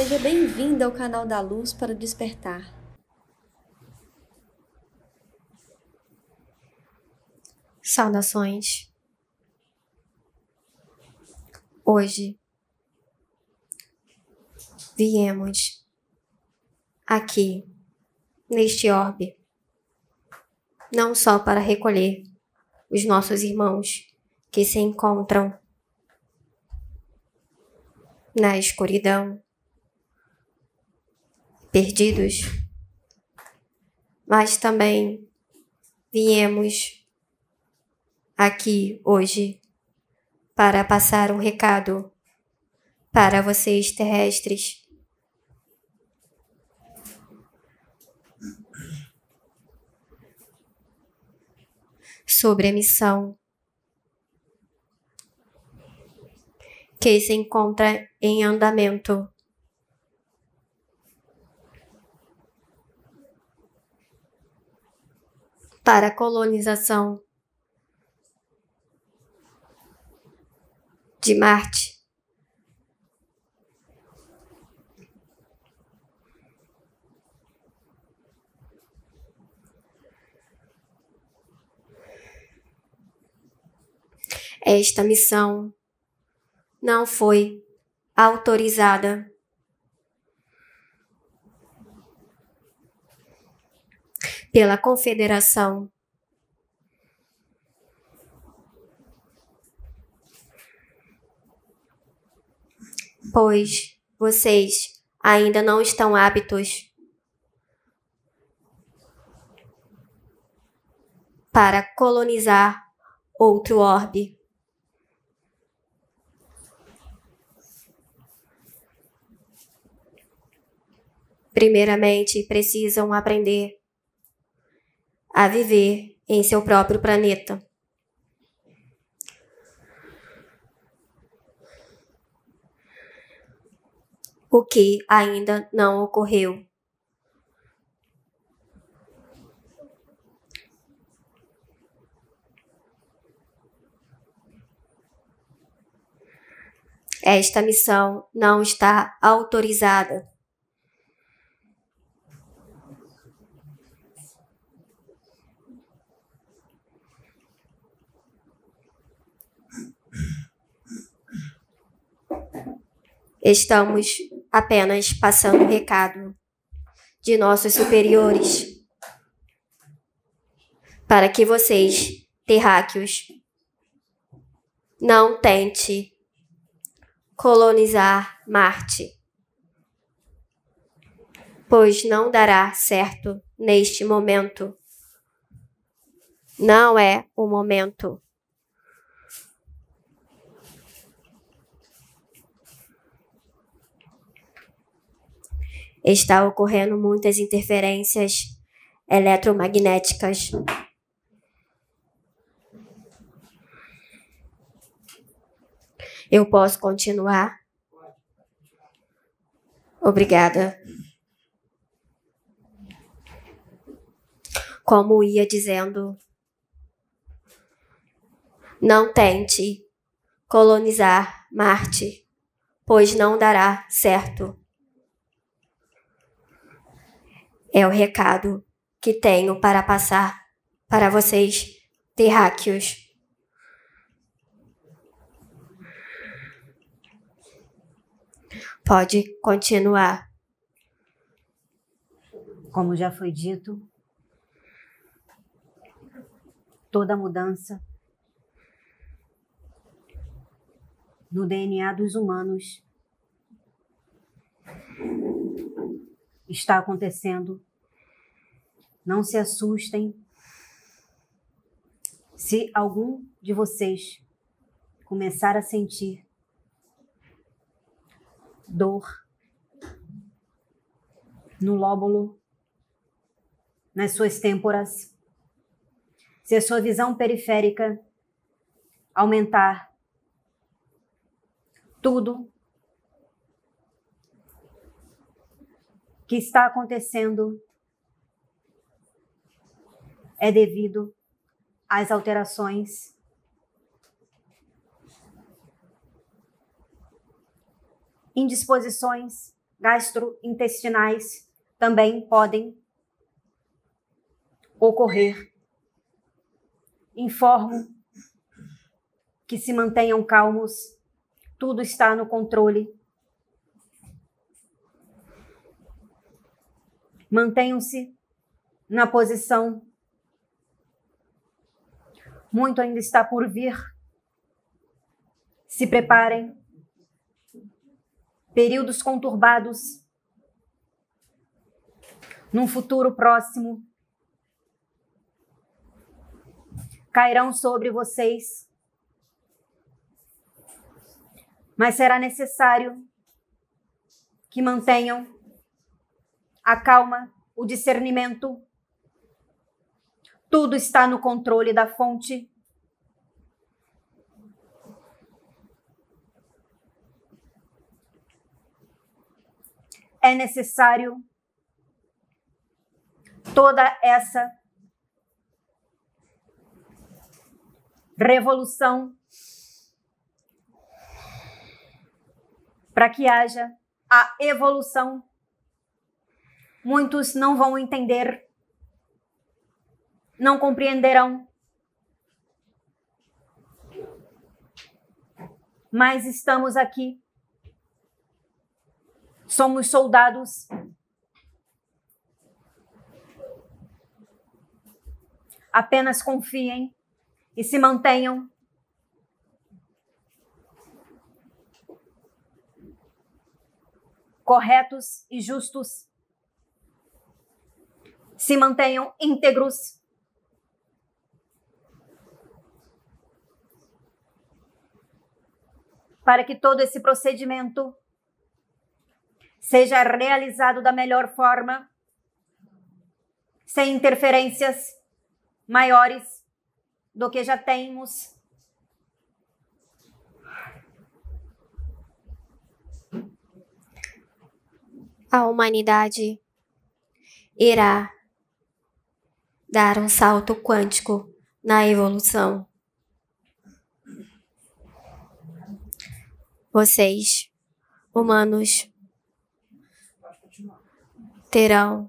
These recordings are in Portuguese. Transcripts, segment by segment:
Seja bem-vindo ao canal da Luz para Despertar. Saudações. Hoje viemos aqui neste orbe não só para recolher os nossos irmãos que se encontram na escuridão, perdidos, mas também viemos aqui hoje para passar um recado para vocês terrestres. Sobre a missão que se encontra em andamento. Para a colonização de Marte. Esta missão não foi autorizada. Pela Confederação pois vocês ainda não estão aptos para colonizar outro orbe. Primeiramente, precisam aprender a viver em seu próprio planeta. O que ainda não ocorreu. Esta missão não está autorizada. Estamos apenas passando o recado de nossos superiores para que vocês, terráqueos, não tente colonizar Marte, pois não dará certo neste momento. Não é o momento. Está ocorrendo muitas interferências eletromagnéticas. Eu posso continuar? Obrigada. Como ia dizendo, não tente colonizar Marte, pois não dará certo. É o recado que tenho para passar para vocês, terráqueos. Pode continuar. Como já foi dito, toda mudança no DNA dos humanos está acontecendo. Não se assustem. Se algum de vocês começar a sentir dor no lóbulo, nas suas têmporas, se a sua visão periférica aumentar, tudo que está acontecendo é devido às alterações indisposições gastrointestinais também podem ocorrer. Informo que se mantenham calmos, tudo está no controle. Mantenham-se na posição. Muito ainda está por vir. Se preparem. Períodos conturbados. Num futuro próximo. Cairão sobre vocês. Mas será necessário que mantenham a calma, o discernimento. Tudo está no controle da fonte. É necessário toda essa revolução para que haja a evolução Muitos não vão entender, não compreenderão. Mas estamos aqui. Somos soldados. Apenas confiem e se mantenham corretos e justos se mantenham íntegros. Para que todo esse procedimento seja realizado da melhor forma, sem interferências maiores do que já temos. A humanidade irá dar um salto quântico na evolução. Vocês, humanos, terão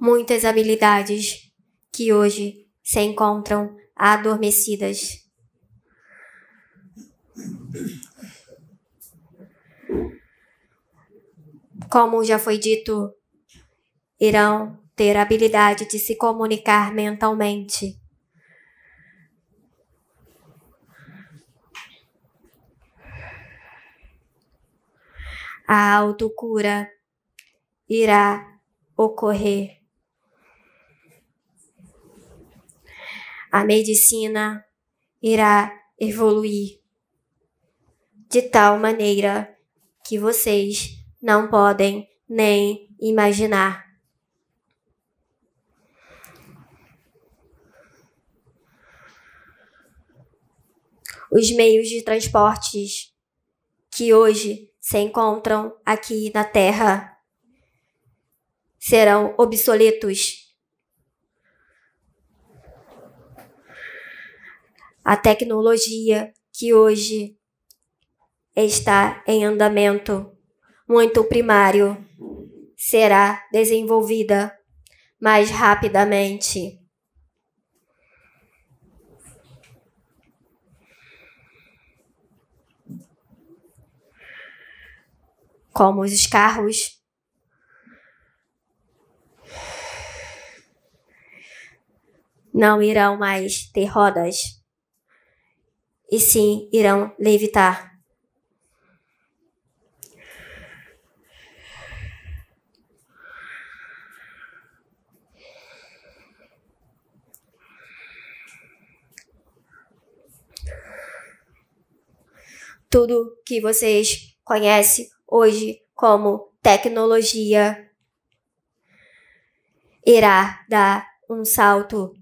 muitas habilidades que hoje se encontram adormecidas. Como já foi dito, irão ter a habilidade de se comunicar mentalmente. A autocura irá ocorrer. A medicina irá evoluir de tal maneira que vocês não podem nem imaginar. os meios de transportes que hoje se encontram aqui na Terra serão obsoletos. A tecnologia que hoje está em andamento muito primário será desenvolvida mais rapidamente. Como os carros. Não irão mais ter rodas, e sim irão levitar. Tudo que vocês conhecem hoje como tecnologia irá dar um salto.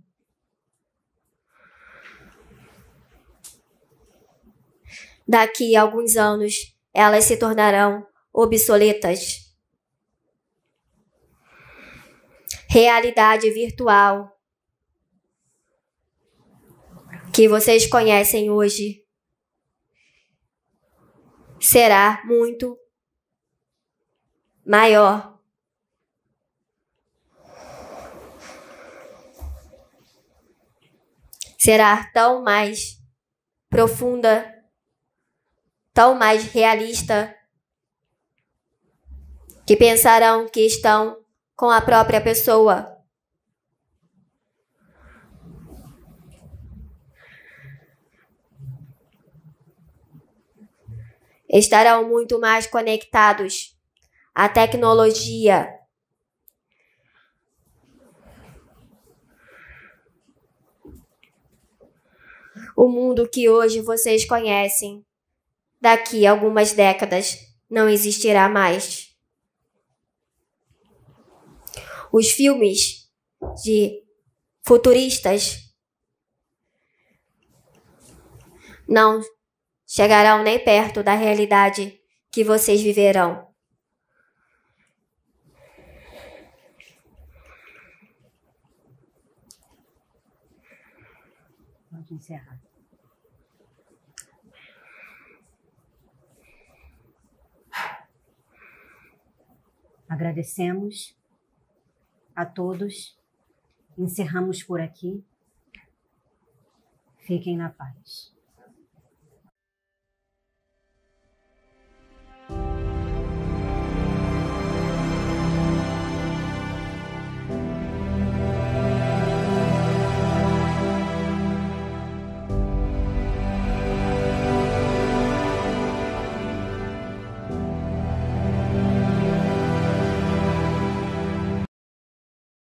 Daqui a alguns anos, elas se tornarão obsoletas. Realidade virtual que vocês conhecem hoje será muito maior. Será tão mais profunda, tão mais realista, que pensarão que estão com a própria pessoa. Estarão muito mais conectados à tecnologia. O mundo que hoje vocês conhecem, daqui a algumas décadas, não existirá mais. Os filmes de futuristas não chegarão nem perto da realidade que vocês viverão. Pode encerrar. Agradecemos a todos. Encerramos por aqui. Fiquem na paz.